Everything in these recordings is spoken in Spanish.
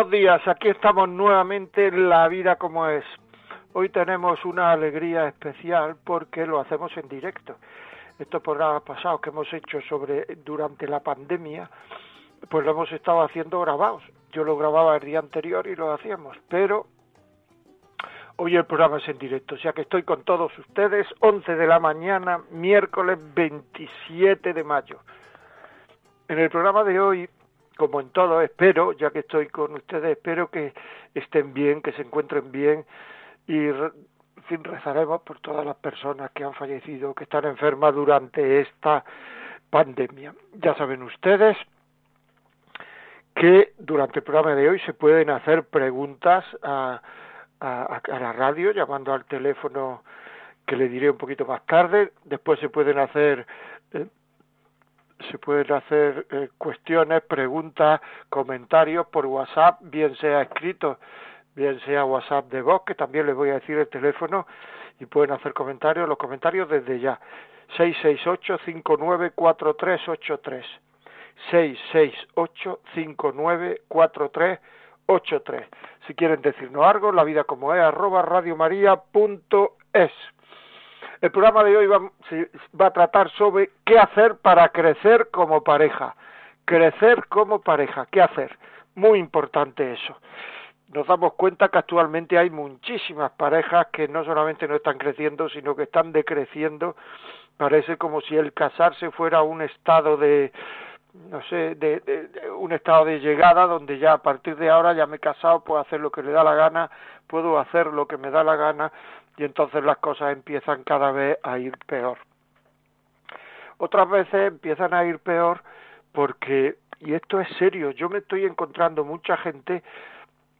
Buenos días. Aquí estamos nuevamente en La Vida como es. Hoy tenemos una alegría especial porque lo hacemos en directo. Estos programas pasados que hemos hecho sobre durante la pandemia, pues lo hemos estado haciendo grabados. Yo lo grababa el día anterior y lo hacíamos, pero hoy el programa es en directo, o sea que estoy con todos ustedes, 11 de la mañana, miércoles 27 de mayo. En el programa de hoy como en todo, espero, ya que estoy con ustedes, espero que estén bien, que se encuentren bien y fin, rezaremos por todas las personas que han fallecido, que están enfermas durante esta pandemia. Ya saben ustedes que durante el programa de hoy se pueden hacer preguntas a, a, a la radio llamando al teléfono que le diré un poquito más tarde. Después se pueden hacer eh, se pueden hacer eh, cuestiones, preguntas, comentarios por WhatsApp, bien sea escrito, bien sea WhatsApp de voz, que también les voy a decir el teléfono y pueden hacer comentarios, los comentarios desde ya. 668-594383. 668-594383. Si quieren decirnos algo, la vida como es, arroba radiomaria.es. El programa de hoy va, va a tratar sobre qué hacer para crecer como pareja. Crecer como pareja, ¿qué hacer? Muy importante eso. Nos damos cuenta que actualmente hay muchísimas parejas que no solamente no están creciendo, sino que están decreciendo. Parece como si el casarse fuera un estado de, no sé, de, de, un estado de llegada donde ya a partir de ahora ya me he casado, puedo hacer lo que le da la gana, puedo hacer lo que me da la gana, y entonces las cosas empiezan cada vez a ir peor. Otras veces empiezan a ir peor porque, y esto es serio, yo me estoy encontrando mucha gente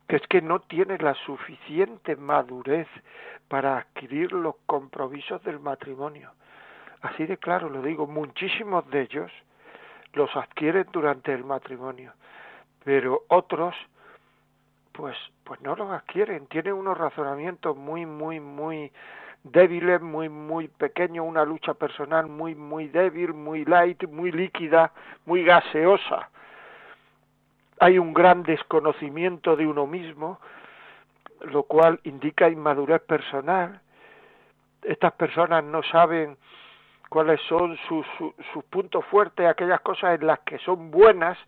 que es que no tiene la suficiente madurez para adquirir los compromisos del matrimonio. Así de claro lo digo, muchísimos de ellos los adquieren durante el matrimonio, pero otros pues pues no los adquieren, tienen unos razonamientos muy muy muy débiles, muy muy pequeños, una lucha personal muy muy débil, muy light, muy líquida, muy gaseosa. Hay un gran desconocimiento de uno mismo, lo cual indica inmadurez personal. Estas personas no saben cuáles son sus, sus, sus puntos fuertes, aquellas cosas en las que son buenas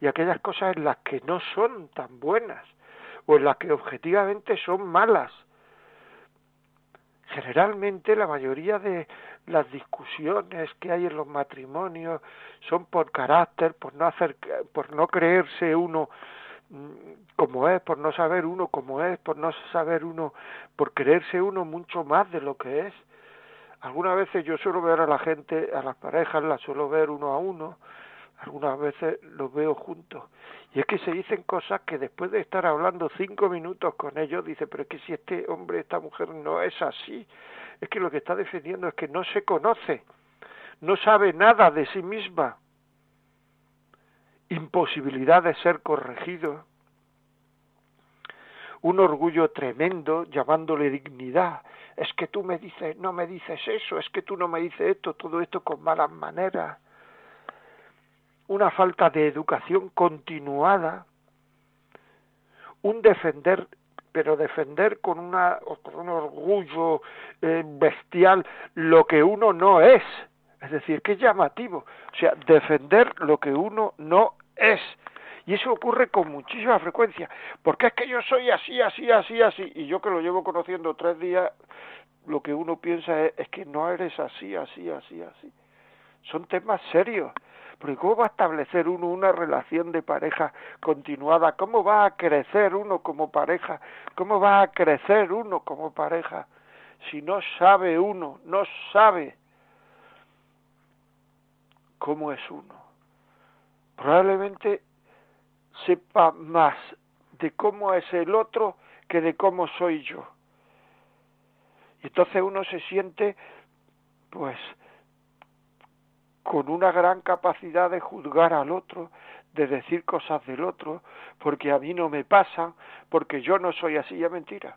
y aquellas cosas en las que no son tan buenas o en las que objetivamente son malas. Generalmente la mayoría de las discusiones que hay en los matrimonios son por carácter, por no hacer, por no creerse uno mm, como es, por no saber uno como es, por no saber uno, por creerse uno mucho más de lo que es. Algunas veces yo suelo ver a la gente, a las parejas, las suelo ver uno a uno, algunas veces los veo juntos. Y es que se dicen cosas que después de estar hablando cinco minutos con ellos, dice, pero es que si este hombre, esta mujer no es así, es que lo que está defendiendo es que no se conoce, no sabe nada de sí misma, imposibilidad de ser corregido, un orgullo tremendo llamándole dignidad, es que tú me dices, no me dices eso, es que tú no me dices esto, todo esto con malas maneras una falta de educación continuada, un defender, pero defender con, una, con un orgullo eh, bestial lo que uno no es. Es decir, es llamativo. O sea, defender lo que uno no es. Y eso ocurre con muchísima frecuencia, porque es que yo soy así, así, así, así, y yo que lo llevo conociendo tres días, lo que uno piensa es, es que no eres así, así, así, así. Son temas serios. Porque ¿cómo va a establecer uno una relación de pareja continuada? ¿Cómo va a crecer uno como pareja? ¿Cómo va a crecer uno como pareja? Si no sabe uno, no sabe cómo es uno. Probablemente sepa más de cómo es el otro que de cómo soy yo. Y entonces uno se siente, pues, con una gran capacidad de juzgar al otro, de decir cosas del otro, porque a mí no me pasan, porque yo no soy así, ya mentira.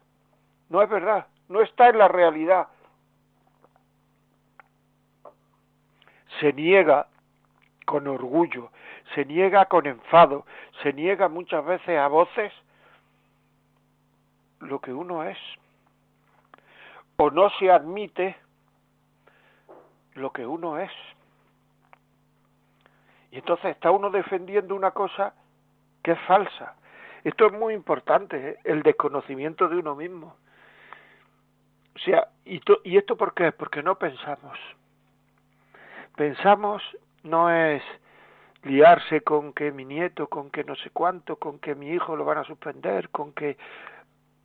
No es verdad, no está en la realidad. Se niega con orgullo, se niega con enfado, se niega muchas veces a voces lo que uno es. O no se admite lo que uno es. Y entonces está uno defendiendo una cosa que es falsa. Esto es muy importante, ¿eh? el desconocimiento de uno mismo. O sea, ¿y, ¿y esto por qué? Porque no pensamos. Pensamos no es liarse con que mi nieto, con que no sé cuánto, con que mi hijo lo van a suspender, con que...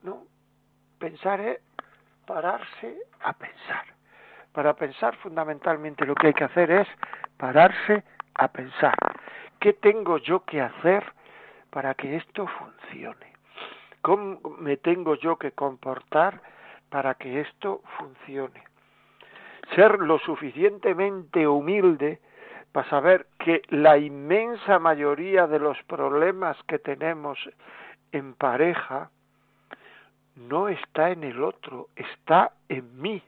No, pensar es pararse a pensar. Para pensar fundamentalmente lo que hay que hacer es pararse a pensar. ¿Qué tengo yo que hacer para que esto funcione? ¿Cómo me tengo yo que comportar para que esto funcione? Ser lo suficientemente humilde para saber que la inmensa mayoría de los problemas que tenemos en pareja no está en el otro, está en mí.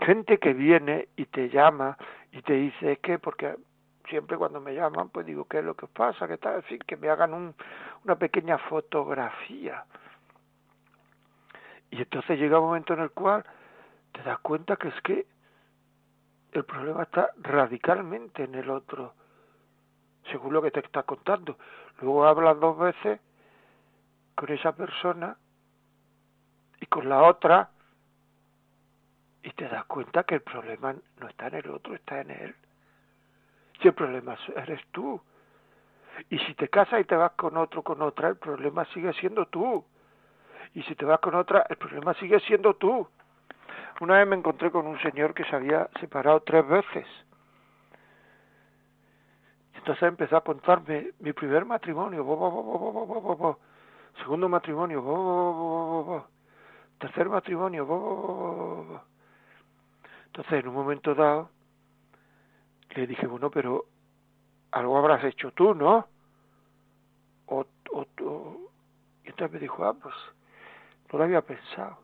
Gente que viene y te llama y te dice que porque siempre cuando me llaman pues digo qué es lo que pasa, que tal, en que me hagan un, una pequeña fotografía. Y entonces llega un momento en el cual te das cuenta que es que el problema está radicalmente en el otro, según lo que te está contando. Luego hablas dos veces con esa persona y con la otra y te das cuenta que el problema no está en el otro, está en él. Si el problema eres tú. Y si te casas y te vas con otro, con otra, el problema sigue siendo tú. Y si te vas con otra, el problema sigue siendo tú. Una vez me encontré con un señor que se había separado tres veces. Entonces empezó a contarme mi primer matrimonio, segundo matrimonio, tercer matrimonio, entonces, en un momento dado, le dije, bueno, pero algo habrás hecho tú, ¿no? O, o, Y entonces me dijo, ah, pues no lo había pensado.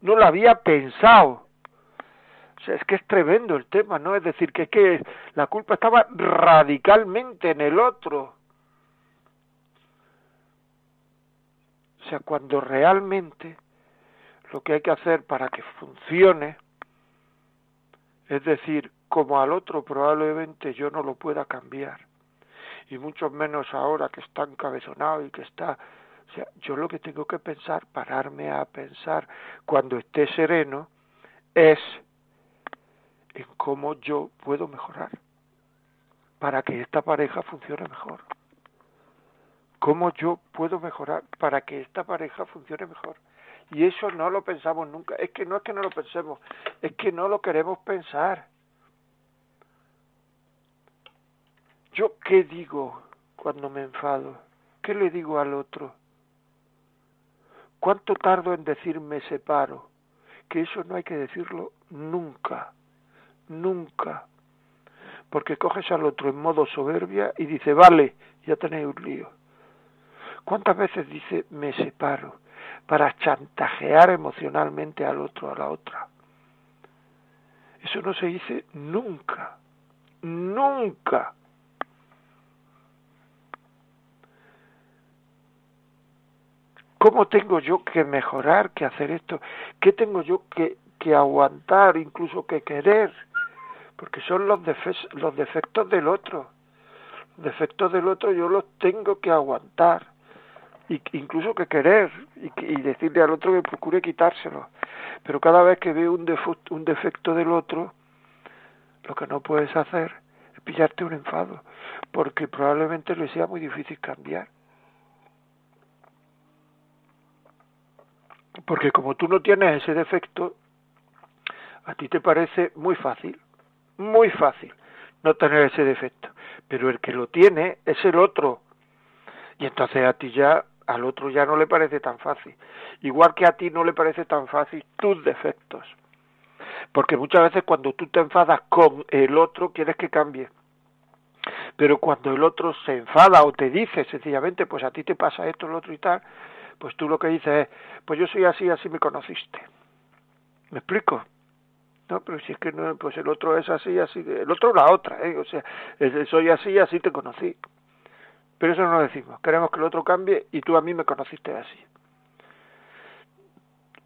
No lo había pensado. O sea, es que es tremendo el tema, ¿no? Es decir, que es que la culpa estaba radicalmente en el otro. O sea, cuando realmente lo que hay que hacer para que funcione es decir, como al otro probablemente yo no lo pueda cambiar, y mucho menos ahora que está encabezonado y que está... O sea, yo lo que tengo que pensar, pararme a pensar cuando esté sereno, es en cómo yo puedo mejorar para que esta pareja funcione mejor. ¿Cómo yo puedo mejorar para que esta pareja funcione mejor? Y eso no lo pensamos nunca. Es que no es que no lo pensemos, es que no lo queremos pensar. ¿Yo qué digo cuando me enfado? ¿Qué le digo al otro? ¿Cuánto tardo en decir me separo? Que eso no hay que decirlo nunca, nunca. Porque coges al otro en modo soberbia y dice, vale, ya tenéis un lío. ¿Cuántas veces dice me separo? Para chantajear emocionalmente al otro, a la otra. Eso no se dice nunca, nunca. ¿Cómo tengo yo que mejorar, que hacer esto? ¿Qué tengo yo que, que aguantar, incluso que querer? Porque son los, los defectos del otro. Los defectos del otro yo los tengo que aguantar y incluso que querer y, decirle al otro que procure quitárselo. Pero cada vez que veo un, un defecto del otro, lo que no puedes hacer es pillarte un enfado, porque probablemente le sea muy difícil cambiar. Porque como tú no tienes ese defecto, a ti te parece muy fácil, muy fácil no tener ese defecto. Pero el que lo tiene es el otro, Y entonces a ti ya, al otro ya no le parece tan fácil. Igual que a ti no le parece tan fácil tus defectos. Porque muchas veces cuando tú te enfadas con el otro, quieres que cambie. Pero cuando el otro se enfada o te dice sencillamente, pues a ti te pasa esto, lo otro y tal, pues tú lo que dices es, pues yo soy así, así me conociste. ¿Me explico? No, pero si es que no, pues el otro es así, así, el otro la otra, ¿eh? O sea, soy así, así te conocí. Pero eso no lo decimos. Queremos que el otro cambie y tú a mí me conociste así.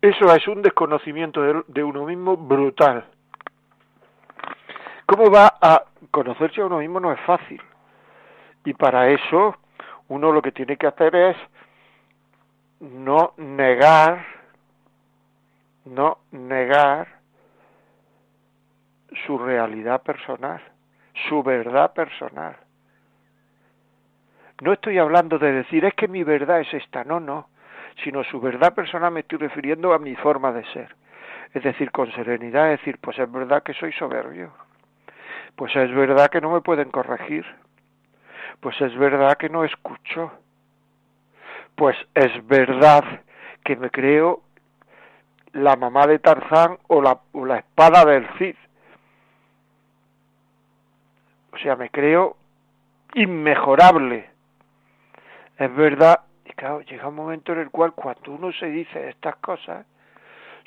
Eso es un desconocimiento de, uno mismo brutal. ¿Cómo va a conocerse a uno mismo? No es fácil. Y para eso uno lo que tiene que hacer es no negar, no negar su realidad personal, su verdad personal. No estoy hablando de decir es que mi verdad es esta, no, no, sino su verdad personal me estoy refiriendo a mi forma de ser. Es decir, con serenidad, es decir, pues es verdad que soy soberbio, pues es verdad que no me pueden corregir, pues es verdad que no escucho, pues es verdad que me creo la mamá de Tarzán o la, o la espada del Cid. O sea, me creo inmejorable. Es verdad, y claro, llega un momento en el cual cuando uno se dice estas cosas,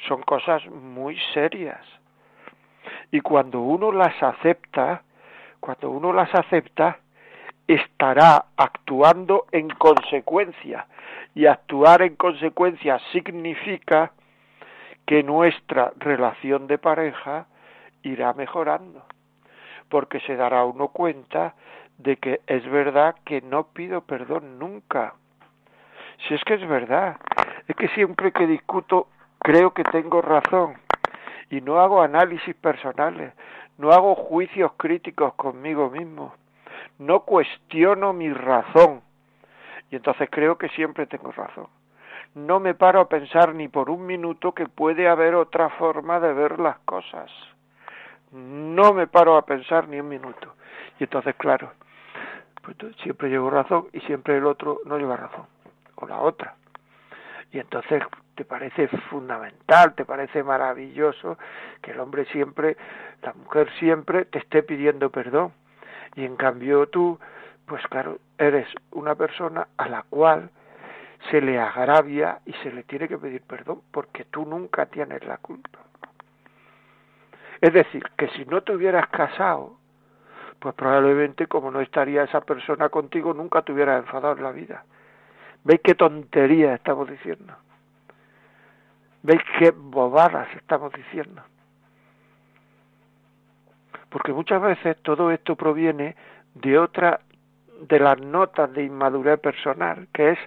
son cosas muy serias. Y cuando uno las acepta, cuando uno las acepta, estará actuando en consecuencia. Y actuar en consecuencia significa que nuestra relación de pareja irá mejorando porque se dará uno cuenta de que es verdad que no pido perdón nunca. Si es que es verdad, es que siempre que discuto creo que tengo razón y no hago análisis personales, no hago juicios críticos conmigo mismo, no cuestiono mi razón y entonces creo que siempre tengo razón. No me paro a pensar ni por un minuto que puede haber otra forma de ver las cosas no me paro a pensar ni un minuto. Y entonces, claro, pues siempre llevo razón y siempre el otro no lleva razón, o la otra. Y entonces te parece fundamental, te parece maravilloso que el hombre siempre, la mujer siempre te esté pidiendo perdón. Y en cambio tú, pues claro, eres una persona a la cual se le agravia y se le tiene que pedir perdón porque tú nunca tienes la culpa. Es decir, que si no te hubieras casado, pues probablemente como no estaría esa persona contigo, nunca te hubieras enfadado en la vida. ¿Veis qué tontería estamos diciendo? ¿Veis qué bobadas estamos diciendo? Porque muchas veces todo esto proviene de otra de las notas de inmadurez personal, que es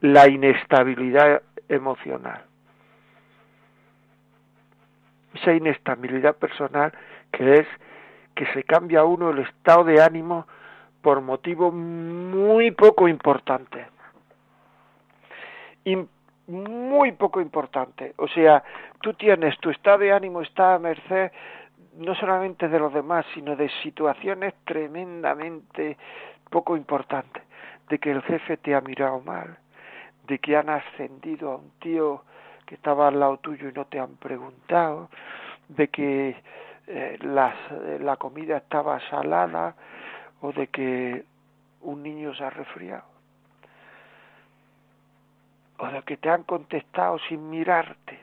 la inestabilidad emocional esa inestabilidad personal que es que se cambia uno el estado de ánimo por motivo muy poco importante. muy poco importante. O sea, tú tienes tu estado de ánimo está a merced no solamente de los demás, sino de situaciones tremendamente poco importantes. De que el jefe te ha mirado mal, de que han ascendido a un tío que estaba al lado tuyo y no te han preguntado, de que eh, eh, la comida estaba salada o de que un niño se ha resfriado o de que te han contestado sin mirarte.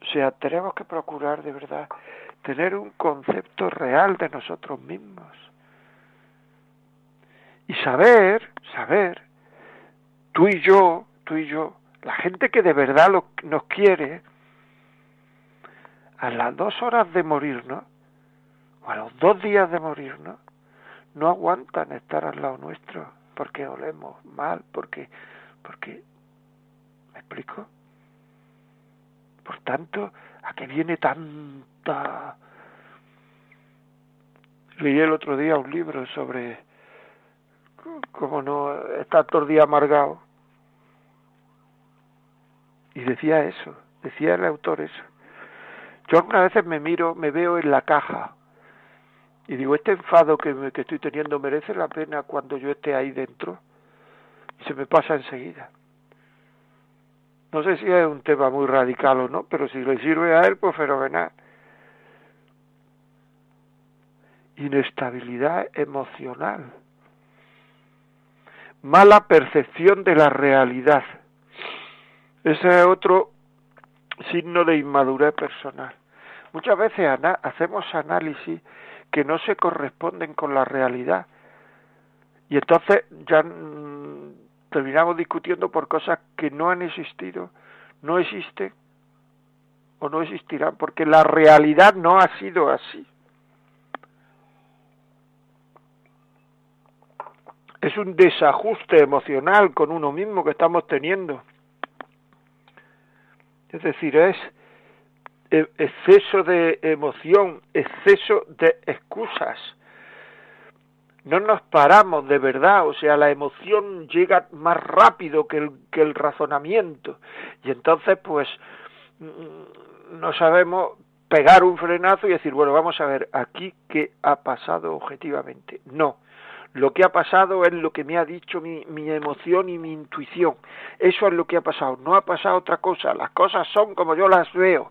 O sea, tenemos que procurar de verdad tener un concepto real de nosotros mismos y saber, saber, tú y yo, tú y yo, la gente que de verdad nos quiere, a las dos horas de morirnos, o a los dos días de morirnos, no aguantan estar al lado nuestro, porque olemos mal, porque, porque, ¿me explico? Por tanto, ¿a qué viene tanta... Leí el otro día un libro sobre cómo no está todo el día amargado y decía eso, decía el autor eso. Yo algunas veces me miro, me veo en la caja Y digo, este enfado que, que estoy teniendo merece la pena cuando yo esté ahí dentro. Y se me pasa enseguida. No sé si es un tema muy radical o no, pero si le sirve a él, pues fenomenal. Inestabilidad emocional. Mala percepción de la realidad. Ese es otro signo de inmadurez personal. Muchas veces hacemos análisis que no se corresponden con la realidad. Y entonces ya mm, terminamos discutiendo por cosas que no han existido, no existen o no existirán, porque la realidad no ha sido así. Es un desajuste emocional con uno mismo que estamos teniendo. Es decir, es exceso de emoción, exceso de excusas. No nos paramos de verdad, o sea, la emoción llega más rápido que el, que el razonamiento. Y entonces, pues, mm, no sabemos pegar un frenazo y decir, bueno, vamos a ver aquí qué ha pasado objetivamente. No, lo que ha pasado es lo que me ha dicho mi, mi, emoción y mi intuición. Eso es lo que ha pasado. No ha pasado otra cosa. Las cosas son como yo las veo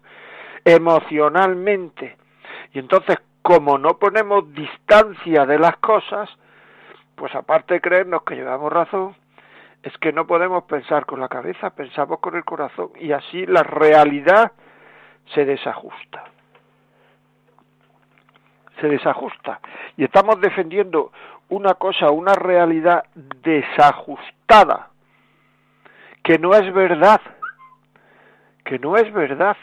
emocionalmente. Y entonces, como no ponemos distancia de las cosas, pues aparte de creernos que llevamos razón, es que no podemos pensar con la cabeza, pensamos con el corazón y así la realidad se desajusta. Se desajusta. Y estamos defendiendo una cosa, una realidad desajustada, que no es verdad, que no es verdad.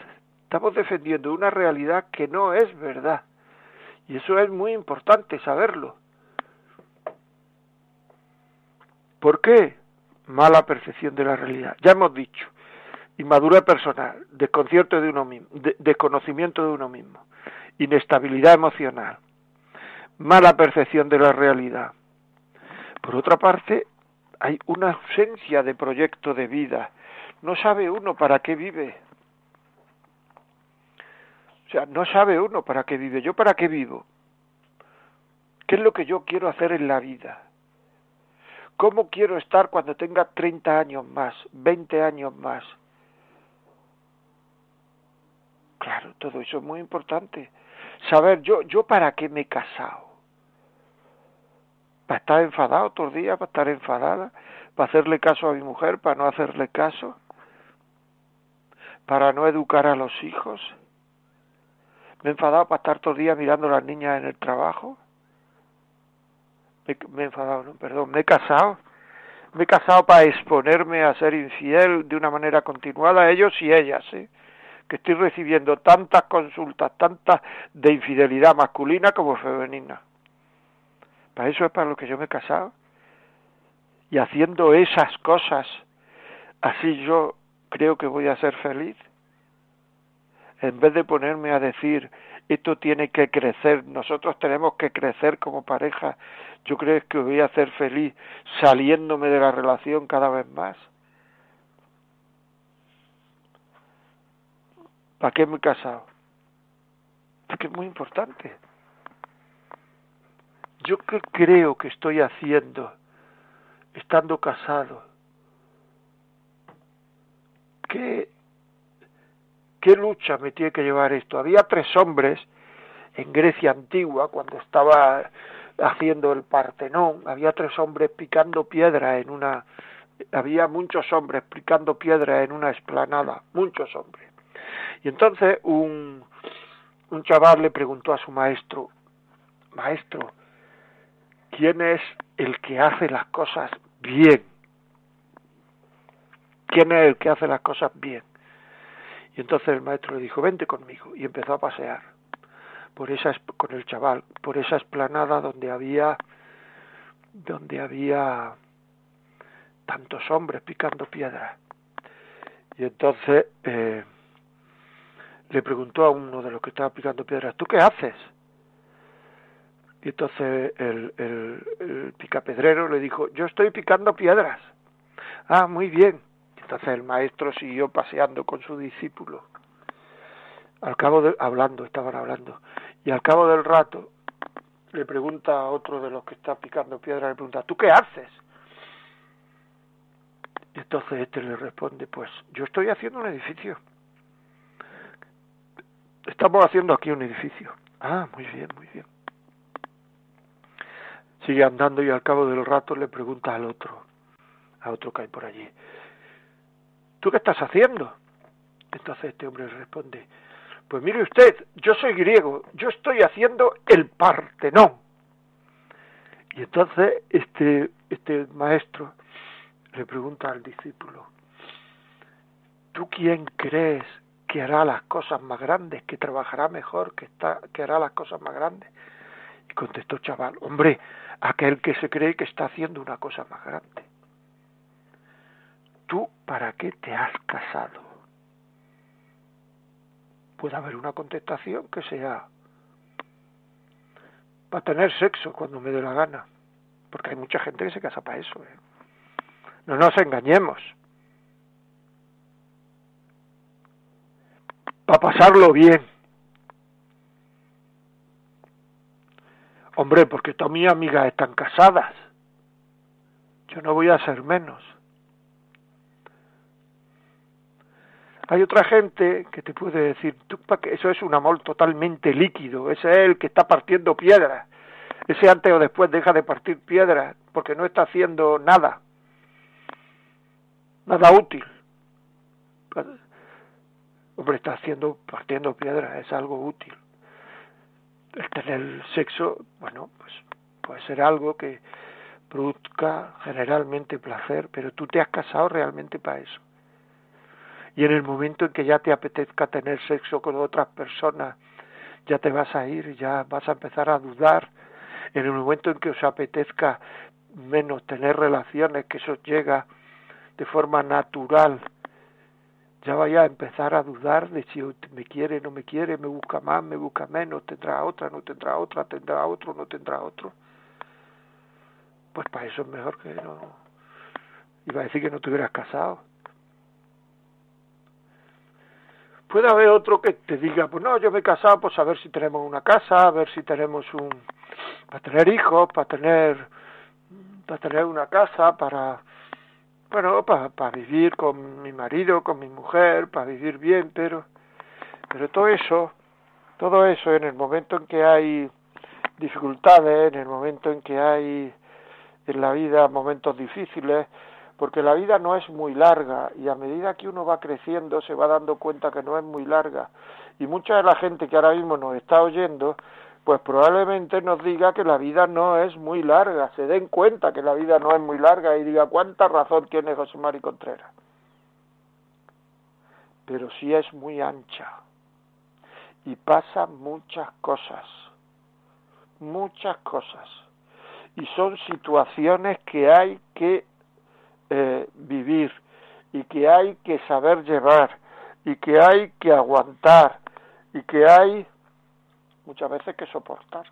Estamos defendiendo una realidad que no es verdad. Y eso es muy importante saberlo. ¿Por qué? Mala percepción de la realidad. Ya hemos dicho, inmadurez personal, desconcierto de uno mismo, desconocimiento de uno mismo, inestabilidad emocional, mala percepción de la realidad. Por otra parte, hay una ausencia de proyecto de vida. No sabe uno para qué vive. O sea, no sabe uno para qué vive. ¿Yo para qué vivo? ¿Qué es lo que yo quiero hacer en la vida? ¿Cómo quiero estar cuando tenga 30 años más, 20 años más? Claro, todo eso es muy importante. Saber yo, yo para qué me he casado. ¿Para estar enfadado todos los días? ¿Para estar enfadada? ¿Para hacerle caso a mi mujer? ¿Para no hacerle caso? ¿Para no educar a los hijos? Me he enfadado para estar todo el día mirando a las niñas en el trabajo. Me, he enfadado, no, perdón, me he casado. Me he casado para exponerme a ser infiel de una manera continuada a ellos y ellas, ¿eh? que estoy recibiendo tantas consultas, tantas de infidelidad masculina como femenina. Para eso es para lo que yo me he casado. Y haciendo esas cosas, así yo creo que voy a ser feliz en vez de ponerme a decir esto tiene que crecer, nosotros tenemos que crecer como pareja, yo creo que voy a hacer feliz saliéndome de la relación cada vez más. ¿Para qué me he casado? Porque es muy importante. ¿Yo qué creo que estoy haciendo estando casado? ¿Qué ¿Qué lucha me tiene que llevar esto? Había tres hombres en Grecia antigua, cuando estaba haciendo el Partenón, había tres hombres picando piedra en una había muchos hombres picando piedra en una esplanada, muchos hombres. Y entonces un, un chaval le preguntó a su maestro, maestro, ¿quién es el que hace las cosas bien? ¿Quién es el que hace las cosas bien? Y entonces el maestro le dijo, vente conmigo. Y empezó a pasear por esa, con el chaval, por esa esplanada donde había, donde había tantos hombres picando piedra. Y entonces eh, le preguntó a uno de los que estaba picando piedras, ¿tú qué haces? Y entonces el, el, el picapedrero le dijo, yo estoy picando piedras. Ah, muy bien. Entonces el maestro siguió paseando con su discípulo. Al cabo de, hablando, estaban hablando. Y al cabo del rato, le pregunta a otro de los que está picando piedra, le pregunta, ¿tú qué haces? Y entonces este le responde, pues yo estoy haciendo un edificio. Estamos haciendo aquí un edificio. Ah, muy bien, muy bien. Sigue andando y al cabo del rato le pregunta al otro, a otro que hay por allí, ¿tú qué estás haciendo? Entonces este hombre responde, pues mire usted, yo soy griego, yo estoy haciendo el Partenón. Y entonces este, este maestro le pregunta al discípulo, ¿tú quién crees que hará las cosas más grandes, que trabajará mejor, que, está, que hará las cosas más grandes? Y contestó chaval, hombre, aquel que se cree que está haciendo una cosa más grande. ¿Tú para qué te has casado? Puede haber una contestación que sea para tener sexo cuando me dé la gana, porque hay mucha gente que se casa para eso. ¿eh? No nos engañemos. Para pasarlo bien. Hombre, porque todas mis amigas están casadas. Yo no voy a ser menos. Hay otra gente que te puede decir, eso es un amor totalmente líquido, ese es el que está partiendo piedras, ese antes o después deja de partir piedras porque no está haciendo nada, nada útil. Hombre, está haciendo, partiendo piedras, es algo útil. El tener sexo, bueno, pues puede ser algo que produzca generalmente placer, pero tú te has casado realmente para eso y en el momento en que ya te apetezca tener sexo con otras personas, ya te vas a ir, ya vas a empezar a dudar. En el momento en que os apetezca menos tener relaciones, que eso llega de forma natural, ya vaya a empezar a dudar de si me quiere, no me quiere, me busca más, me busca menos, tendrá otra, no tendrá otra, tendrá otro, no tendrá otro. Pues para eso es mejor que no. Iba a decir que no te hubieras casado. Puede haber otro que te diga, pues no, yo me he casado pues a ver si tenemos una casa, a ver si tenemos un... para tener hijos, para tener... para tener una casa, para... bueno, para, para vivir con mi marido, con mi mujer, para vivir bien, pero... pero todo eso, todo eso en el momento en que hay dificultades, en el momento en que hay en la vida momentos difíciles, porque la vida no es muy larga y a medida que uno va creciendo se va dando cuenta que no es muy larga y mucha de la gente que ahora mismo nos está oyendo pues probablemente nos diga que la vida no es muy larga, se den cuenta que la vida no es muy larga y diga cuánta razón tiene José Mari Contreras. Pero sí es muy ancha y pasan muchas cosas, muchas cosas. Y son situaciones que hay que eh, vivir y que hay que saber llevar y que hay que aguantar y que hay muchas veces que soportar.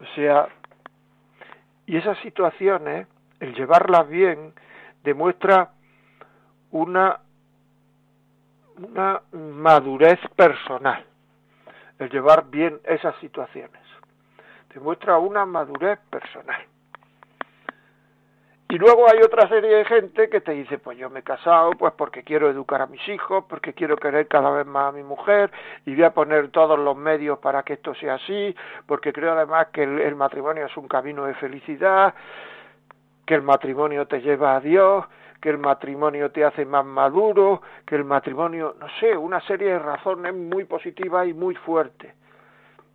O sea, y esas situaciones, el llevarlas bien, demuestra una, una madurez personal, el llevar bien esas situaciones. Demuestra una madurez personal. Y luego hay otra serie de gente que te dice, pues yo me he casado pues porque quiero educar a mis hijos, porque quiero querer cada vez más a mi mujer y voy a poner todos los medios para que esto sea así, porque creo además que el, matrimonio es un camino de felicidad, que el matrimonio te lleva a Dios, que el matrimonio te hace más maduro, que el matrimonio, no sé, una serie de razones muy positivas y muy fuertes.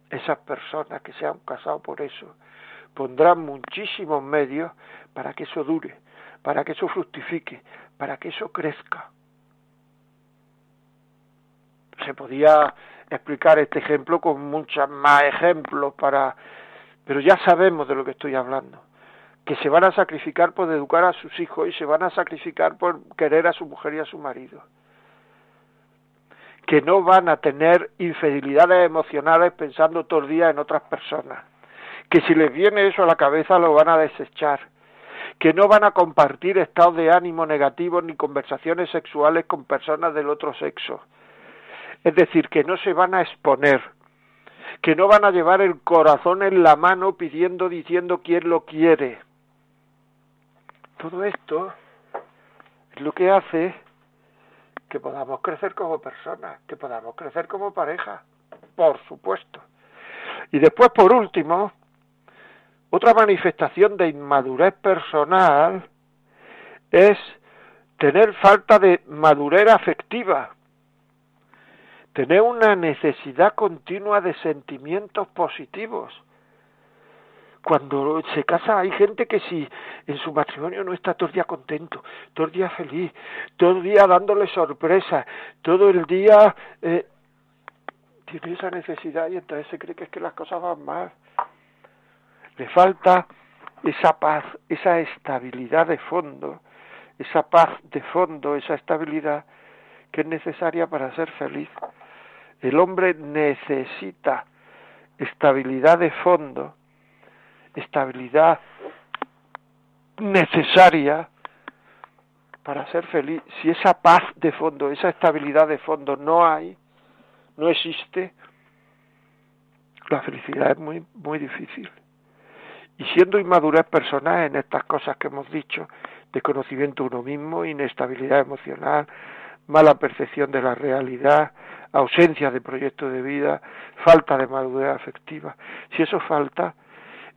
Esas personas que se han casado por eso pondrán muchísimos medios para que eso dure, para que eso fructifique, para que eso crezca. Se podía explicar este ejemplo con muchos más ejemplos para pero ya sabemos de lo que estoy hablando que se van a sacrificar por educar a sus hijos y se van a sacrificar por querer a su mujer y a su marido que no van a tener infidelidades emocionales pensando todo el día en otras personas que si les viene eso a la cabeza lo van a desechar que no van a compartir estados de ánimo negativos ni conversaciones sexuales con personas del otro sexo. Es decir, que no se van a exponer, que no van a llevar el corazón en la mano pidiendo, diciendo quién lo quiere. Todo esto es lo que hace que podamos crecer como personas, que podamos crecer como pareja, por supuesto. Y después, por último, otra manifestación de inmadurez personal es tener falta de madurez afectiva, tener una necesidad continua de sentimientos positivos. Cuando se casa hay gente que si en su matrimonio no está todo el día contento, todo el día feliz, todo el día dándole sorpresas, todo el día eh, tiene esa necesidad y entonces se cree que es que las cosas van mal. Le falta esa paz, esa estabilidad de fondo, esa paz de fondo, esa estabilidad que es necesaria para ser feliz. El hombre necesita estabilidad de fondo, estabilidad necesaria para ser feliz. Si esa paz de fondo, esa estabilidad de fondo no hay, no existe, la felicidad es muy, muy difícil. Y siendo inmadurez personal en estas cosas que hemos dicho, de conocimiento uno mismo, inestabilidad emocional, mala percepción de la realidad, ausencia de proyecto de vida, falta de madurez afectiva. Si eso falta,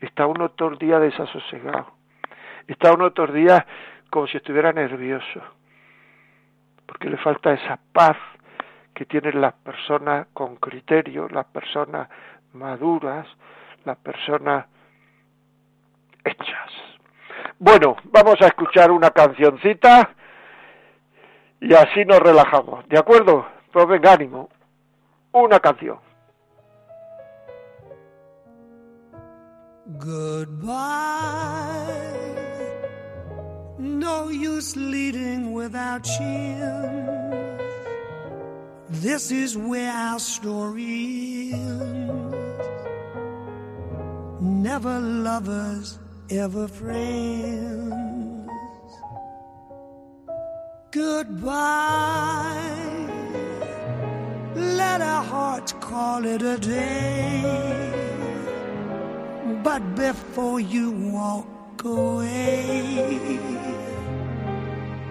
está uno todo el día desasosegado, está uno todo el día como si estuviera nervioso, porque le falta esa paz que tienen las personas con criterio, las personas maduras, las personas hechas. Bueno, vamos a escuchar una cancioncita y así nos relajamos, ¿de acuerdo? Pues venga, ánimo. Una canción. Goodbye. No use leading without you. This is where our story ends. Never lovers, ever friends. Goodbye. Let our hearts call it a day. But before you walk away,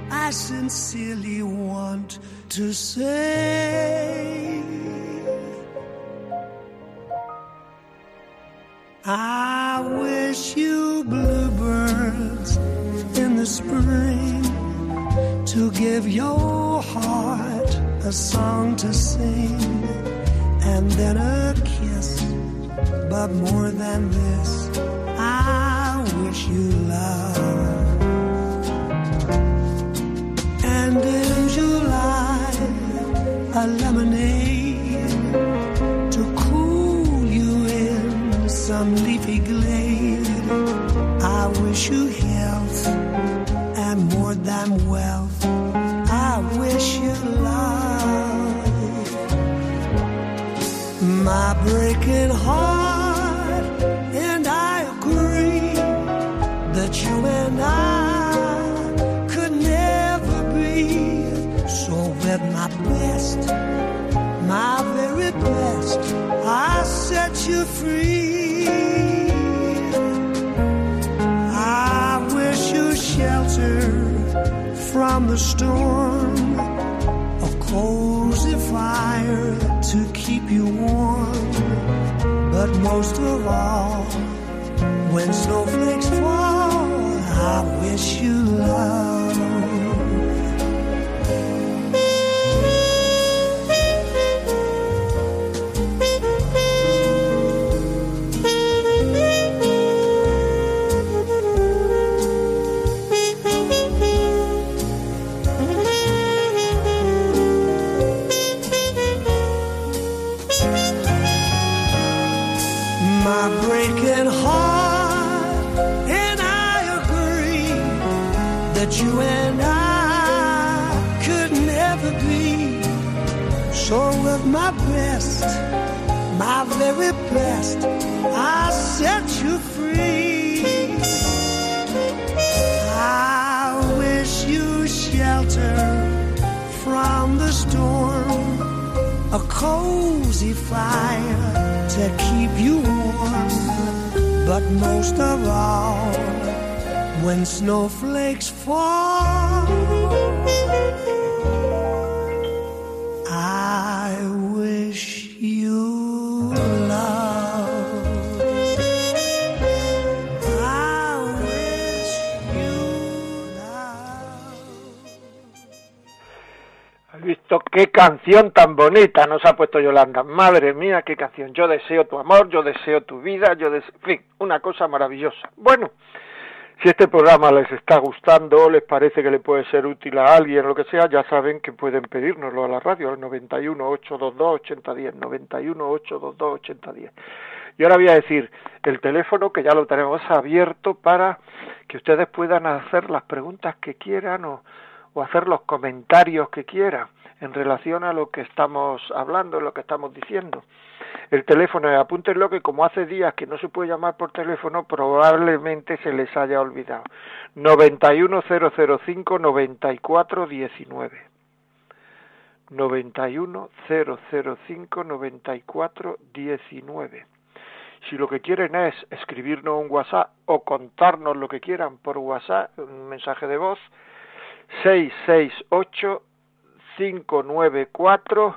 I sincerely want to say I wish you bluebirds in the spring to give your heart a song to sing and then a kiss. But more than this, I wish you love. And in July, a lemonade to cool you in some leafy glade you hear. The storm, a cozy fire to keep you warm. But most of all, when snowflakes my breaking heart, and I agree that you and I could never be. So, with my best, my very best, I set you free. I wish you shelter from the storm, a cozy fire that keep you warm. But most of all, when snowflakes fall, ¿Has visto qué canción tan bonita nos ha puesto Yolanda? Madre mía, qué canción. Yo deseo tu amor, yo deseo tu vida, yo deseo... En fin, una cosa maravillosa. Bueno, si este programa les está gustando, les parece que le puede ser útil a alguien, lo que sea, ya saben que pueden pedírnoslo a la radio al 91 822 8010, 91 822 8010. Y ahora voy a decir el teléfono que ya lo tenemos abierto para que ustedes puedan hacer las preguntas que quieran o, o hacer los comentarios que quieran en relación a lo que estamos hablando, lo que estamos diciendo. El teléfono, apúntenlo que como hace días que no se puede llamar por teléfono, probablemente se les haya olvidado. 91005 9419. 91005 9419. Si lo que quieren es escribirnos un WhatsApp o contarnos lo que quieran por WhatsApp, un mensaje de voz, 668 594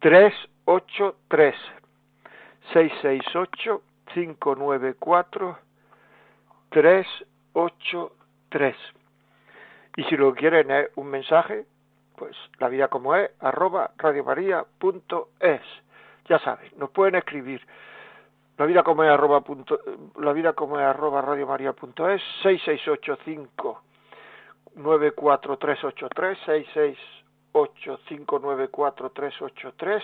383 668 594 383 y si lo quieren es un mensaje pues la vida como es arroba radiomaria.es ya saben nos pueden escribir. La vida como es arroba punto, la vida como es arroba radiomaria.es 6685 94383 668-594-383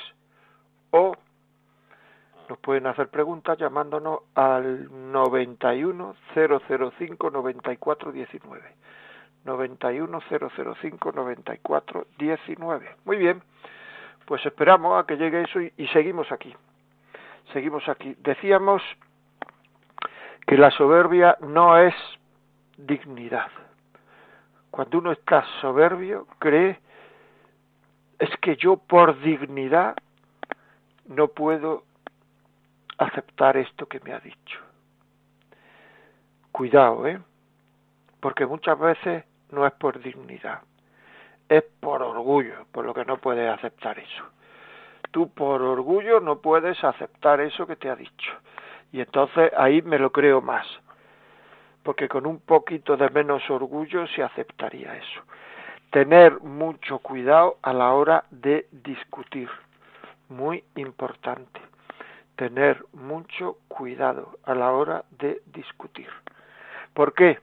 o nos pueden hacer preguntas llamándonos al 91 005 94 19 91 005 94 19 muy bien pues esperamos a que llegue eso y, y seguimos aquí. Seguimos aquí. Decíamos que la soberbia no es dignidad. Cuando uno está soberbio cree es que yo por dignidad no puedo aceptar esto que me ha dicho. Cuidado, ¿eh? Porque muchas veces no es por dignidad, es por orgullo, por lo que no puedes aceptar eso. Tú por orgullo no puedes aceptar eso que te ha dicho. Y entonces ahí me lo creo más, porque con un poquito de menos orgullo se aceptaría eso tener mucho cuidado a la hora de discutir. Muy importante. Tener mucho cuidado a la hora de discutir. ¿Por qué?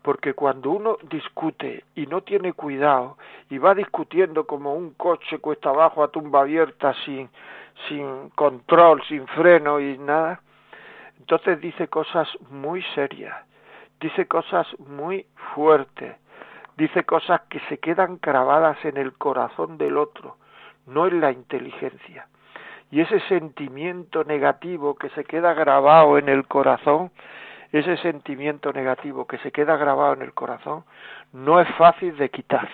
Porque cuando uno discute y no tiene cuidado y va discutiendo como un coche cuesta abajo a tumba abierta sin, sin control, sin freno y nada, entonces dice cosas muy serias, dice cosas muy fuertes, dice cosas que se quedan grabadas en el corazón del otro, no en la inteligencia. Y ese sentimiento negativo que se queda grabado en el corazón, ese sentimiento negativo que se queda grabado en el corazón, no es fácil de quitar.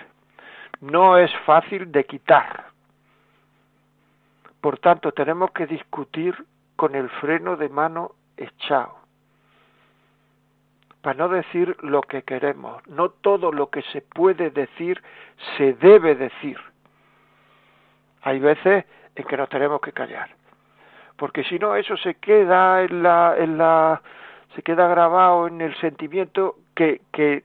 No es fácil de quitar. Por tanto, tenemos que discutir con el freno de mano echado para no decir lo que queremos. No todo lo que se puede decir se debe decir. Hay veces en que nos tenemos que callar, porque si no eso se queda en la, en la, se queda grabado en el sentimiento que, que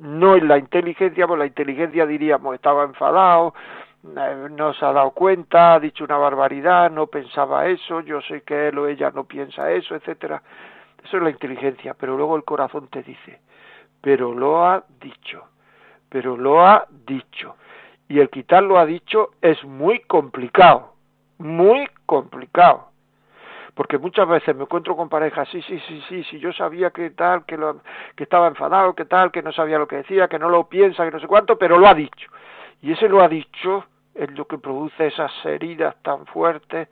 no en la inteligencia, pues la inteligencia diríamos estaba enfadado, eh, no se ha dado cuenta, ha dicho una barbaridad, no pensaba eso, yo sé que él o ella no piensa eso, etcétera. Eso es la inteligencia, pero luego el corazón te dice, pero lo ha dicho, pero lo ha dicho. Y el quitar lo ha dicho es muy complicado, muy complicado. Porque muchas veces me encuentro con parejas, sí, sí, sí, sí, sí, yo sabía que tal, que, lo, que estaba enfadado, que tal, que no sabía lo que decía, que no lo piensa, que no sé cuánto, pero lo ha dicho. Y ese lo ha dicho es lo que produce esas heridas tan fuertes,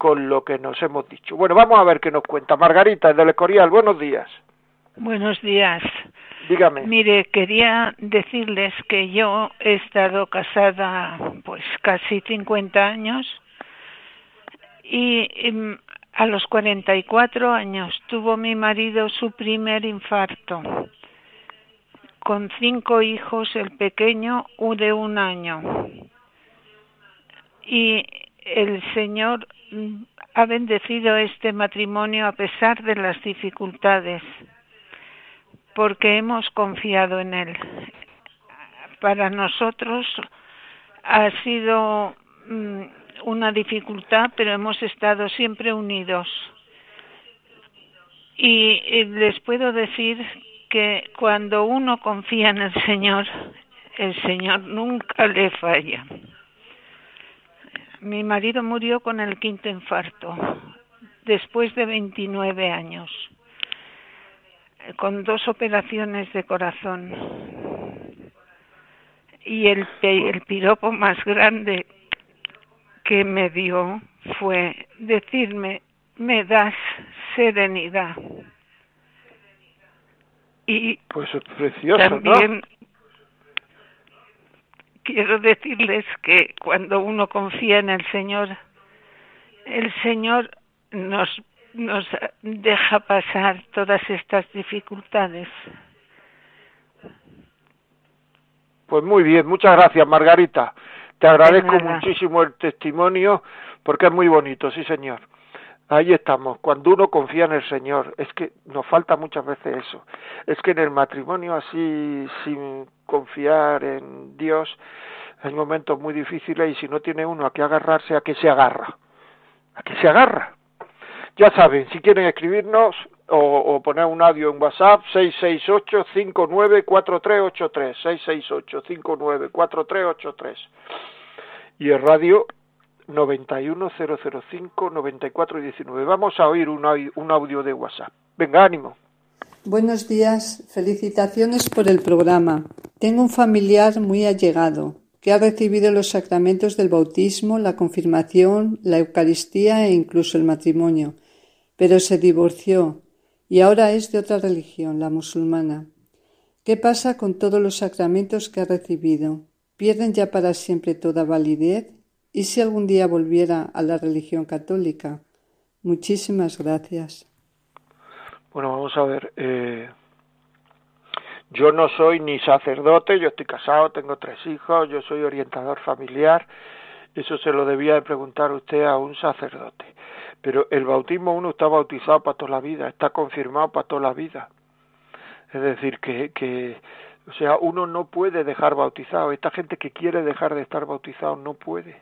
con lo que nos hemos dicho. Bueno, vamos a ver qué nos cuenta. Margarita, del Escorial, buenos días. Buenos días. Dígame. Mire, quería decirles que yo he estado casada pues casi 50 años Y em, a los 44 años tuvo mi marido su primer infarto. Con cinco hijos, el pequeño de un año. Y el Señor mm, ha bendecido este matrimonio a pesar de las dificultades, porque hemos confiado en Él. Para nosotros ha sido mm, una dificultad, pero hemos estado siempre unidos. Y, y les puedo decir que cuando uno confía en el Señor, el Señor nunca le falla. Mi marido murió con el quinto infarto, después de 29 años, con dos operaciones de corazón. Y el, el piropo más grande que me dio fue decirme, me das serenidad. Y Pues es precioso, también ¿no? Quiero decirles que cuando uno confía en el Señor, el Señor nos, nos deja pasar todas estas dificultades. Pues muy bien, muchas gracias, Margarita. Te agradezco muchísimo el testimonio porque es muy bonito, sí, señor. Ahí estamos, cuando uno confía en el Señor, es que nos falta muchas veces eso. Es que en el matrimonio así, sin confiar en Dios, hay momentos muy difíciles y si no tiene uno a qué agarrarse, a qué se agarra. A qué se agarra. Ya saben, si quieren escribirnos o, poner un audio en WhatsApp, 668-594383, 668-594383. Y el radio 91005-9419. Vamos a oír un, un audio de WhatsApp. Venga, ánimo. Buenos días, felicitaciones por el programa. Tengo un familiar muy allegado que ha recibido los sacramentos del bautismo, la confirmación, la Eucaristía e incluso el matrimonio, pero se divorció y ahora es de otra religión, la musulmana. ¿Qué pasa con todos los sacramentos que ha recibido? ¿Pierden ya para siempre toda validez? ¿Y si algún día volviera a la religión católica? Muchísimas gracias. Bueno, vamos a ver. Eh, yo no soy ni sacerdote, yo estoy casado, tengo tres hijos, yo soy orientador familiar. Eso se lo debía de preguntar usted a un sacerdote. Pero el bautismo uno está bautizado para toda la vida, está confirmado para toda la vida. Es decir, que, que o sea, uno no puede dejar bautizado. Esta gente que quiere dejar de estar bautizado no puede.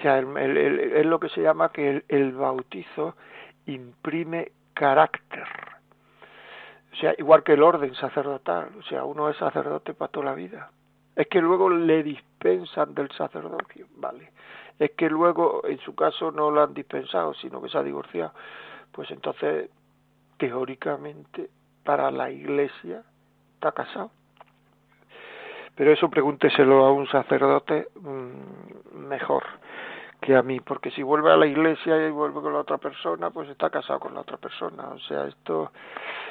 Sea, el- es lo que se llama que el, bautizo imprime carácter. O sea, igual que el orden sacerdotal. O sea, uno es sacerdote para toda la vida. Es que luego le dispensan del sacerdocio, ¿vale? Es que luego, en su caso, no lo han dispensado, sino que se ha divorciado. Pues entonces, teóricamente, para la iglesia, está casado. Pero eso pregúnteselo a un sacerdote mm, mejor que a mí, porque si vuelve a la iglesia y vuelve con la otra persona, pues está casado con la otra persona. O sea, esto,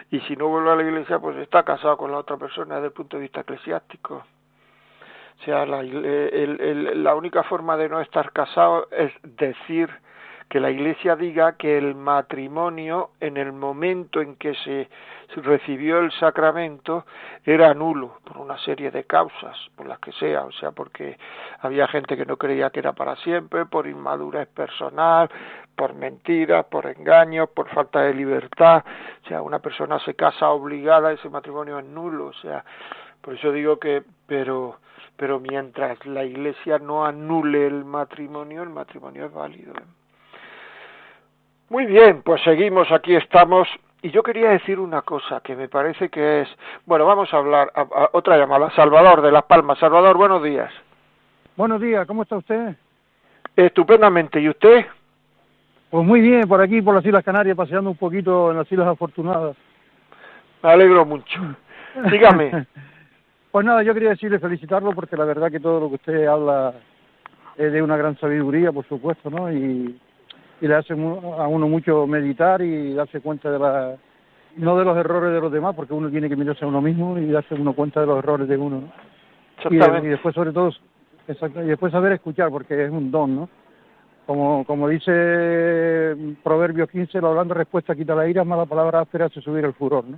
y si no vuelve a la iglesia, pues está casado con la otra persona desde el punto de vista eclesiástico. O sea, la, el- el- la única forma de no estar casado es decir que la Iglesia diga que el matrimonio en el momento en que se recibió el sacramento era nulo por una serie de causas, por las que sea, o sea, porque había gente que no creía que era para siempre, por inmadurez personal, por mentiras, por engaños, por falta de libertad, o sea, una persona se casa obligada, ese matrimonio es nulo, o sea, por eso digo que, pero pero mientras la Iglesia no anule el matrimonio, el matrimonio es válido. Muy bien, pues seguimos, aquí estamos. Y yo quería decir una cosa que me parece que es, bueno, vamos a hablar, a, a- otra llamada, Salvador de Las Palmas. Salvador, buenos días. Buenos días, ¿cómo está usted? Estupendamente, ¿y usted? Pues muy bien, por aquí, por las Islas Canarias, paseando un poquito en las Islas Afortunadas. Me alegro mucho. Dígame. Pues nada, yo quería decirle felicitarlo porque la verdad que todo lo que usted habla es de una gran sabiduría, por supuesto, ¿no? Y, y le hace a uno mucho meditar y darse cuenta de la no de los errores de los demás, porque uno tiene que mirarse a uno mismo y darse uno cuenta de los errores de uno, ¿no? Y, después, sobre todo, exacto, y después saber escuchar, porque es un don, ¿no? como, como dice Proverbio 15, la hablando respuesta quita la ira, mala palabra áspera hace subir el furor, ¿no?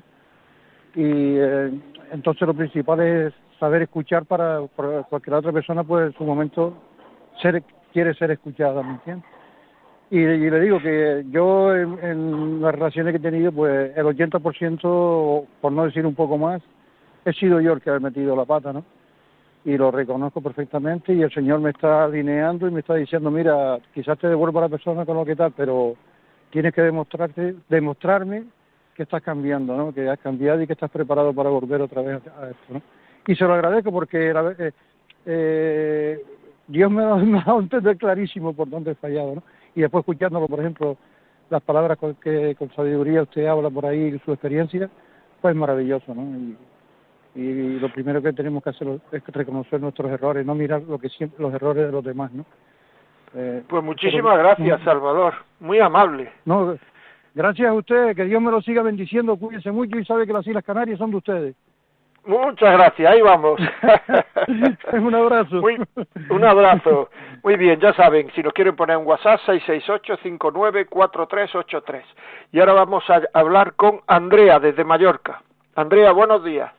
Y eh, entonces lo principal es saber escuchar para, para la otra persona, pues en su momento, ser, quiere ser escuchada, ¿me entiendes? Y, y le digo que yo en, las relaciones que he tenido, pues el 80%, por no decir un poco más, he sido yo el que ha metido la pata, ¿no? Y lo reconozco perfectamente y el Señor me está alineando y me está diciendo, mira, quizás te devuelvo a la persona con lo que tal, pero tienes que demostrarte, demostrarme que estás cambiando, ¿no? Que has cambiado y que estás preparado para volver otra vez a esto, ¿no? Y se lo agradezco porque la, eh, eh, Dios me ha, dado, me ha dado a entender clarísimo por dónde he fallado, ¿no? Y después escuchándolo, por ejemplo, las palabras con que con sabiduría usted habla por ahí, su experiencia, pues maravilloso, ¿no? Y, y lo primero que tenemos que hacer es reconocer nuestros errores, no mirar lo que siempre, los errores de los demás, ¿no? Eh, Pues muchísimas gracias, Salvador. Muy amable. No, gracias a ustedes, que Dios me lo siga bendiciendo, cuídense mucho y sabe que las Islas Canarias son de ustedes. Muchas gracias, ahí vamos. un abrazo. Muy, un abrazo. Muy bien, ya saben, si nos quieren poner un WhatsApp, 668-594383. Y ahora vamos a hablar con Andrea desde Mallorca. Andrea, buenos días.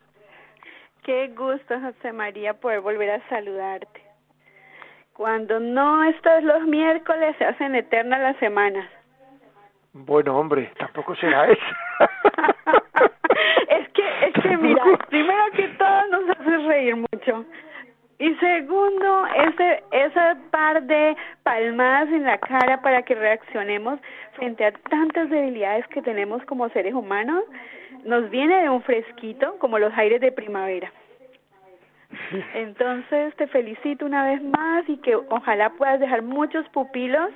Qué gusto, José María, poder volver a saludarte. Cuando no estás los miércoles, se hacen eternas las semanas. Bueno, hombre, tampoco será eso. es que, es que mira, primero que todo nos hace reír mucho. Y segundo, ese, ese par de palmadas en la cara para que reaccionemos frente a tantas debilidades que tenemos como seres humanos, nos viene de un fresquito, como los aires de primavera. Entonces te felicito una vez más y que ojalá puedas dejar muchos pupilos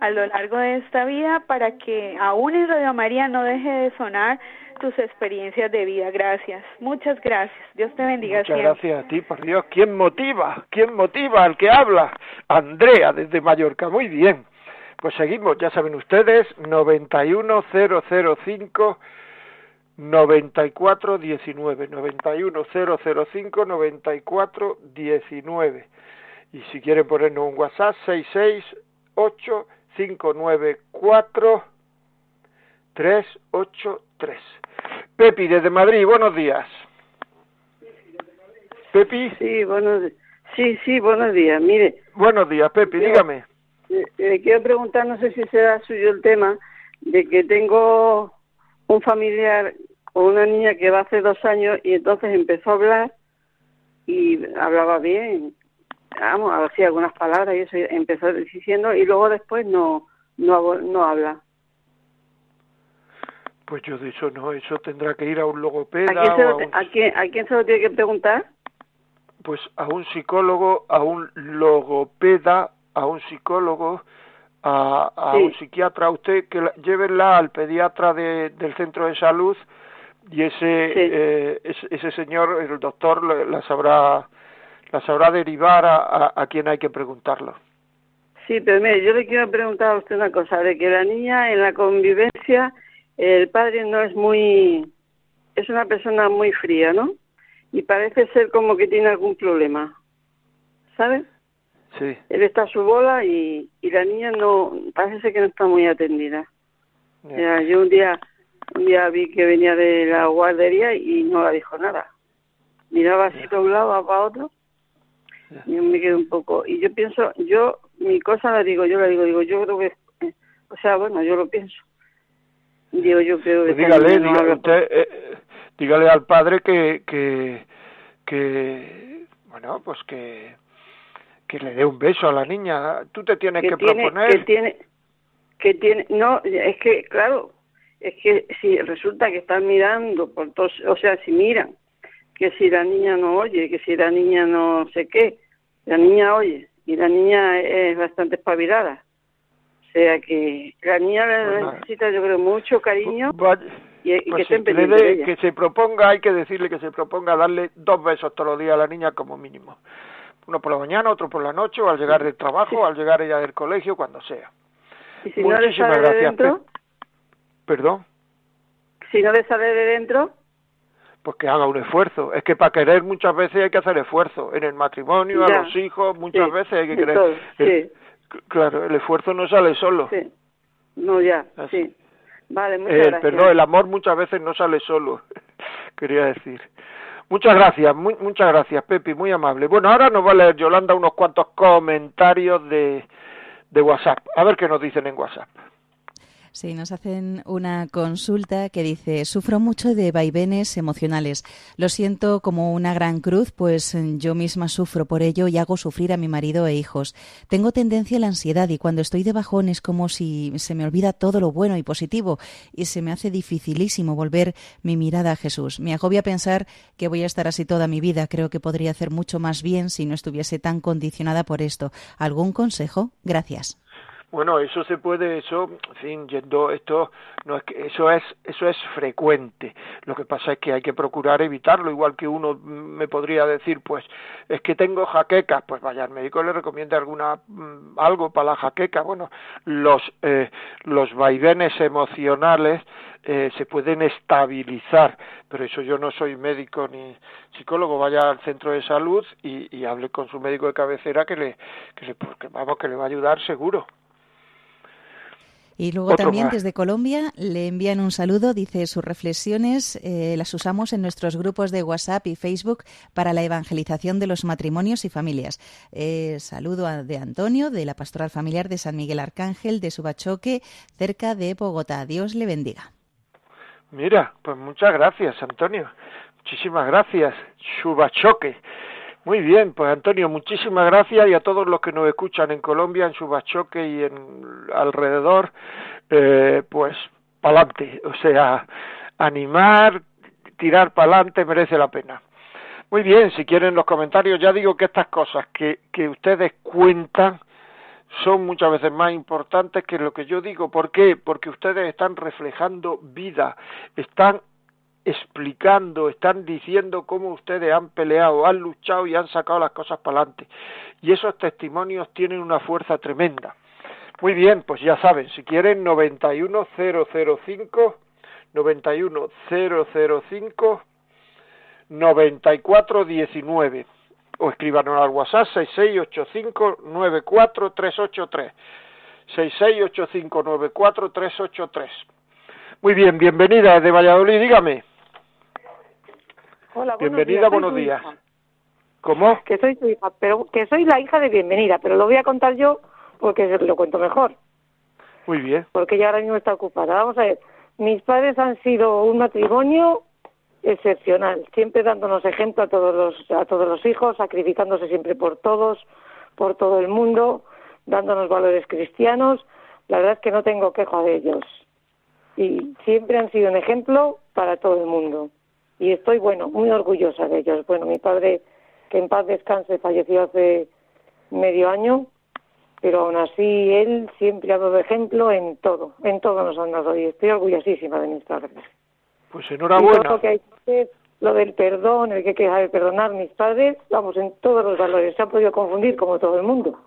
a lo largo de esta vida para que aún en Radio María no deje de sonar tus experiencias de vida. Gracias, muchas gracias. Dios te bendiga Muchas siempre. gracias a ti, por Dios. ¿Quién motiva? ¿Quién motiva al que habla? Andrea, desde Mallorca. Muy bien. Pues seguimos, ya saben ustedes, 91005 9419 91005 9419 y si quieren ponernos un WhatsApp 668 594 383 Pepi desde Madrid, buenos días. Pepi, Sí, buenos, sí, sí, buenos días. Mire, buenos días, Pepi, Yo- dígame. eh, eh, quiero preguntar, no sé si será suyo el tema, de que tengo un familiar con una niña que va hace dos años y entonces empezó a hablar y hablaba bien, vamos, hacía algunas palabras y eso empezó diciendo y luego después no no no habla. Pues yo de eso no, eso tendrá que ir a un ¿A logopeda quién, se o a un, quién, a quién se lo tiene que preguntar? pues a un psicólogo, a un logopeda, a un psicólogo, a, a Sí. un psiquiatra, usted que la, llévenla al pediatra de, del centro de salud y ese eh, ese, ese señor, el doctor, la, la sabrá la sabrá derivar a, a, a quien hay que preguntarlo. Sí, pero mire, yo le quiero preguntar a usted una cosa, de que la niña en la convivencia, el padre no es muy, es una persona muy fría, ¿no? Y parece ser como que tiene algún problema, ¿sabe? Sí. Él está a su bola y, y la niña no, parece ser que no está muy atendida. ya. Ya, yo un día, un día vi que venía de la guardería y no le dijo nada. Miraba así para un lado, para otro, Ya. y yo me quedé un poco. Y yo pienso, yo, mi cosa la digo, yo la digo, digo, yo creo que, eh, o sea, bueno, yo lo pienso. Digo, yo creo que Pues dígale, no usted, eh, dígale al padre que, que, que, bueno, pues que, que le dé un beso a la niña. Tú te tienes que, que tiene, proponer. que tiene, que tiene, no, es que, claro, es que si resulta que están mirando por todos, o sea, si miran, que si la niña no oye, que si la niña no sé qué, la niña oye, y la niña es bastante espabilada. O sea que la niña necesita, yo creo, mucho cariño y, y pues que estén que, le de se proponga, hay que decirle que se proponga darle dos besos todos los días a la niña como mínimo. Uno por la mañana, otro por la noche, o al llegar del trabajo, o al llegar ella del colegio, cuando sea. Y si no le Muchísimas de gracias, dentro, Perdón, si no le sale de dentro, pues que haga un esfuerzo. Es que para querer muchas veces hay que hacer esfuerzo. En el matrimonio, Ya. a los hijos, muchas Sí, veces hay que querer. sí. Claro, el esfuerzo no sale solo. Sí. No, ya, Así. sí. Vale, muchas El, gracias. perdón, el amor muchas veces no sale solo, quería decir. Muchas gracias, muy, muchas gracias, Pepi, muy amable. Bueno, ahora nos va a leer Yolanda unos cuantos comentarios de, de WhatsApp. A ver qué nos dicen en WhatsApp. Sí, nos hacen una consulta que dice, sufro mucho de vaivenes emocionales. Lo siento como una gran cruz, pues eh, yo misma sufro por ello y hago sufrir a mi marido e hijos. Tengo tendencia a la ansiedad y cuando estoy de bajón es como si se me olvida todo lo bueno y positivo y se me hace dificilísimo volver mi mirada a Jesús. Me agobia pensar que voy a estar así toda mi vida. Creo que podría hacer mucho más bien si no estuviese tan condicionada por esto. ¿Algún consejo? Gracias. Bueno, eso se puede, eso, fin, yendo, esto no es que eso es, eso es frecuente. Lo que pasa es que hay que procurar evitarlo, igual que uno me podría decir, pues, es que tengo jaquecas, pues vaya al médico le recomienda alguna mm, algo para la jaqueca. Bueno, los eh, los vaivenes emocionales eh, se pueden estabilizar, pero eso yo no soy médico ni psicólogo, vaya al centro de salud y, y hable con su médico de cabecera que le, que le, porque, vamos, que le va a ayudar seguro. Y luego Otro también más. desde Colombia le envían un saludo, dice sus reflexiones eh, las usamos en nuestros grupos de WhatsApp y Facebook para la evangelización de los matrimonios y familias. Eh, saludo a- de Antonio, de la Pastoral Familiar de San Miguel Arcángel, de Subachoque, cerca de Bogotá. Dios le bendiga. Mira, pues muchas gracias, Antonio. Muchísimas gracias, Subachoque. Muy bien, pues Antonio, muchísimas gracias y a todos los que nos escuchan en Colombia, en Subachoque y en alrededor, eh, pues pa'lante, o sea, animar, tirar pa'lante merece la pena. Muy bien, si quieren los comentarios, ya digo que estas cosas que, que ustedes cuentan son muchas veces más importantes que lo que yo digo. ¿Por qué? Porque ustedes están reflejando vida, están explicando, están diciendo cómo ustedes han peleado, han luchado y han sacado las cosas para adelante. Y esos testimonios tienen una fuerza tremenda. Muy bien, pues ya saben, si quieren 91005 91005 9419 o escríbanos al WhatsApp 668594383 668594383 Muy bien, bienvenida desde Valladolid, dígame. Hola, buenos Bienvenida, días. Buenos días. ¿Cómo? Que soy su hija, pero que soy la hija de bienvenida, pero lo voy a contar yo porque lo cuento mejor, Muy bien. porque ella ahora mismo está ocupada. Vamos a ver, mis padres han sido un matrimonio excepcional, siempre dándonos ejemplo a todos los a todos los hijos, sacrificándose siempre por todos, por todo el mundo, dándonos valores cristianos. La verdad es que no tengo queja de ellos. Y siempre han sido un ejemplo para todo el mundo. Y estoy, bueno, muy orgullosa de ellos. Bueno, mi padre, que en paz descanse, falleció hace medio año, pero aún así él siempre ha dado ejemplo en todo, en todo nos han dado y estoy orgullosísima de mis padres. Pues Y todo enhorabuena. lo que hay que hacer, lo del perdón, el que hay que saber perdonar, mis padres, vamos, en todos los valores. Se han podido confundir como todo el mundo,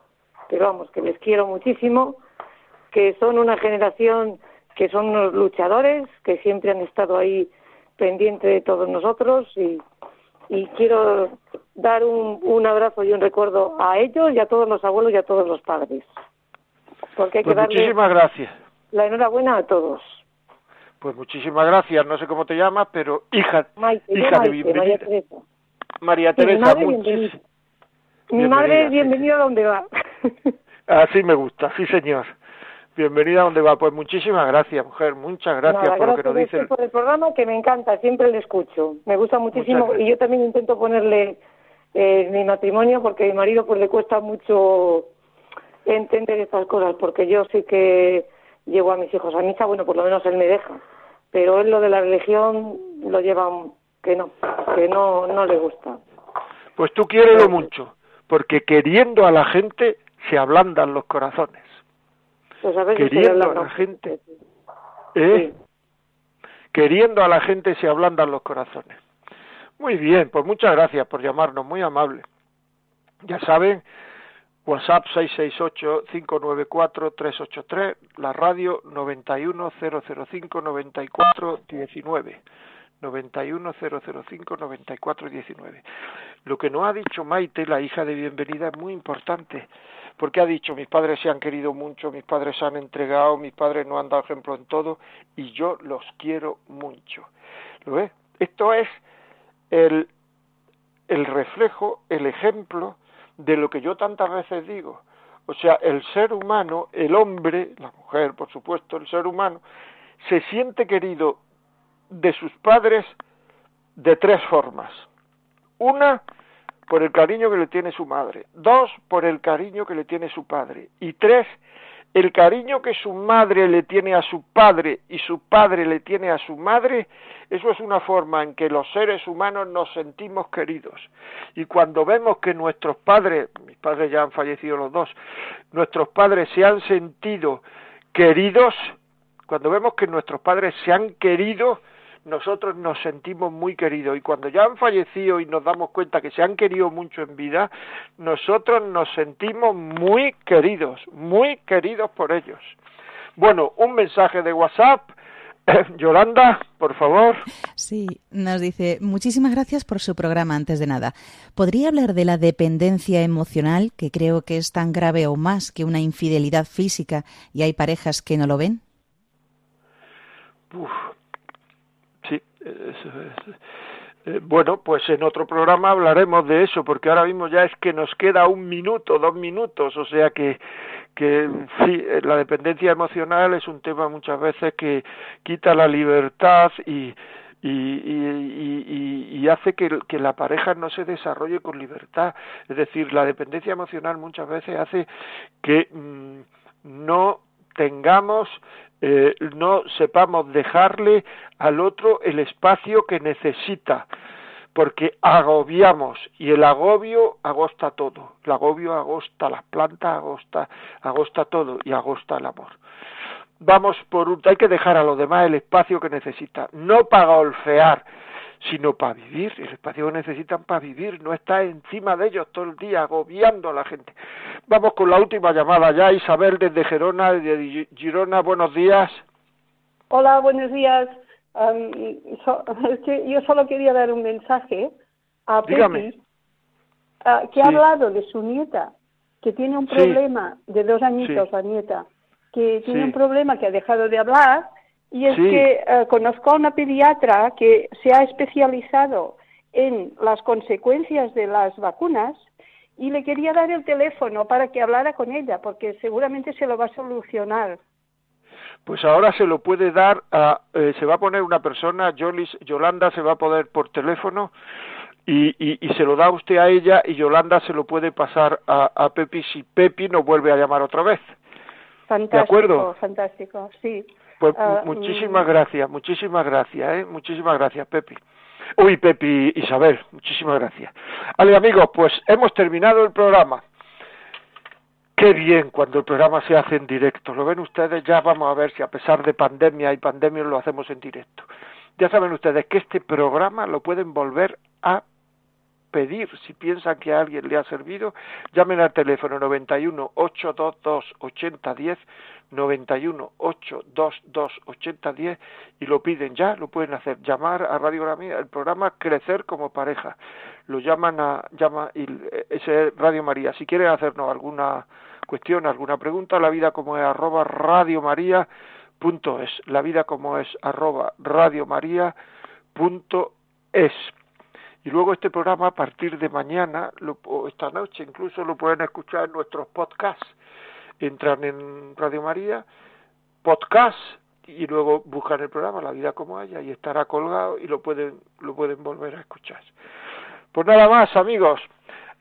pero vamos, que les quiero muchísimo, que son una generación que son unos luchadores, que siempre han estado ahí pendiente de todos nosotros y, y quiero dar un, un abrazo y un recuerdo a ellos y a todos los abuelos y a todos los padres. Porque hay que Pues darle muchísimas gracias. la enhorabuena a todos. Pues muchísimas gracias. No sé cómo te llamas, pero hija, Maite, hija de Maite, María bienvenida. Teresa. María Sí, mi Teresa, madre bienvenida. Mi madre bienvenida donde va. Así me gusta, sí señor. Bienvenida a donde va. Pues muchísimas gracias, mujer. Muchas gracias Nada, por lo que nos gracias a dice. usted por el programa que me encanta, siempre le escucho. Me gusta muchísimo y yo también intento ponerle eh, mi matrimonio porque a mi marido pues le cuesta mucho entender estas cosas porque yo sí que llevo a mis hijos a misa, bueno, por lo menos él me deja, pero él lo de la religión lo lleva que no, que no no le gusta. Pues tú quiérelo mucho, porque queriendo a la gente se ablandan los corazones. Pues a Queriendo a la gente, ¿eh? Queriendo a la gente se ablandan los corazones. Muy bien, pues muchas gracias por llamarnos, muy amable. Ya saben, WhatsApp 668-594-383, la radio 91005-9419. 91005-9419. Lo que nos ha dicho Maite, la hija de bienvenida, es muy importante, porque ha dicho, mis padres se han querido mucho, mis padres se han entregado, mis padres no han dado ejemplo en todo, y yo los quiero mucho. ¿Lo ves? Esto es el, el reflejo, el ejemplo de lo que yo tantas veces digo. O sea, el ser humano, el hombre, la mujer, por supuesto, el ser humano, se siente querido de sus padres de tres formas. Una, por el cariño que le tiene su madre. Dos, por el cariño que le tiene su padre. Y tres, el cariño que su madre le tiene a su padre y su padre le tiene a su madre, eso es una forma en que los seres humanos nos sentimos queridos. Y cuando vemos que nuestros padres, mis padres ya han fallecido los dos, nuestros padres se han sentido queridos, cuando vemos que nuestros padres se han querido, nosotros nos sentimos muy queridos y cuando ya han fallecido y nos damos cuenta que se han querido mucho en vida, nosotros nos sentimos muy queridos, muy queridos por ellos. Bueno, un mensaje de WhatsApp. Yolanda, por favor. Sí, nos dice, muchísimas gracias por su programa antes de nada. ¿Podría hablar de la dependencia emocional, que creo que es tan grave o más que una infidelidad física y hay parejas que no lo ven? Uf, bueno, pues en otro programa hablaremos de eso, porque ahora mismo ya es que nos queda un minuto, dos minutos, o sea que, que sí, eh, la dependencia emocional es un tema muchas veces que quita la libertad y, y, y, y, hace que, que, la pareja no se desarrolle con libertad. Es decir, la dependencia emocional muchas veces hace que mm, no tengamos eh, no sepamos dejarle al otro el espacio que necesita, porque agobiamos y el agobio agosta todo, el agobio agosta las plantas, agosta, agosta todo y agosta el amor. Vamos por un, hay que dejar a los demás el espacio que necesita, no para golfear, sino para vivir, el espacio que necesitan para vivir, no está encima de ellos todo el día agobiando a la gente. Vamos con la última llamada ya, Isabel desde Gerona, de Girona, buenos días. Hola, buenos días. yo solo quería dar un mensaje a Pepi, ah, que ha hablado de su nieta, que tiene un problema de dos añitos, la nieta, que tiene un problema que ha dejado de hablar y es que eh, conozco a una pediatra que se ha especializado en las consecuencias de las vacunas y le quería dar el teléfono para que hablara con ella, porque seguramente se lo va a solucionar. Pues ahora se lo puede dar a, eh, se va a poner una persona, Yolis, Yolanda se va a poder por teléfono y, y, se lo da usted a ella y Yolanda se lo puede pasar a, a Pepi si Pepi no vuelve a llamar otra vez. Fantástico, ¿De acuerdo? fantástico, sí. Pues ah, muchísimas mm. gracias, muchísimas gracias, ¿eh? Muchísimas gracias, Pepi. Uy, Pepi, Isabel, muchísimas gracias. Vale, amigos, pues hemos terminado el programa. Qué bien cuando el programa se hace en directo. Lo ven ustedes, ya vamos a ver si a pesar de pandemia y pandemia lo hacemos en directo. Ya saben ustedes que este programa lo pueden volver a pedir si piensan que a alguien le ha servido. Llamen al teléfono 91 822 8010 91 822 8010 y lo piden ya, lo pueden hacer. Llamar a Radio María, el programa Crecer como pareja. Lo llaman a llama ese Radio María. Si quieren hacernos alguna cuestión, alguna pregunta, la vida como es arroba Radio María punto es. La vida como es arroba Radio María punto es. Y luego este programa a partir de mañana o esta noche incluso lo pueden escuchar en nuestros podcasts entran en Radio María, podcast y luego buscan el programa La vida como haya y estará colgado y lo pueden lo pueden volver a escuchar. Pues nada más, amigos.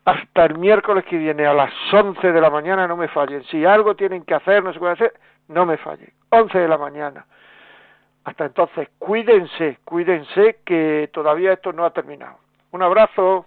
Hasta el miércoles que viene a las 11 de la mañana no me fallen. Si algo tienen que hacer, no se puede hacer, no me fallen. 11 de la mañana. Hasta entonces, cuídense, cuídense que todavía esto no ha terminado. Un abrazo.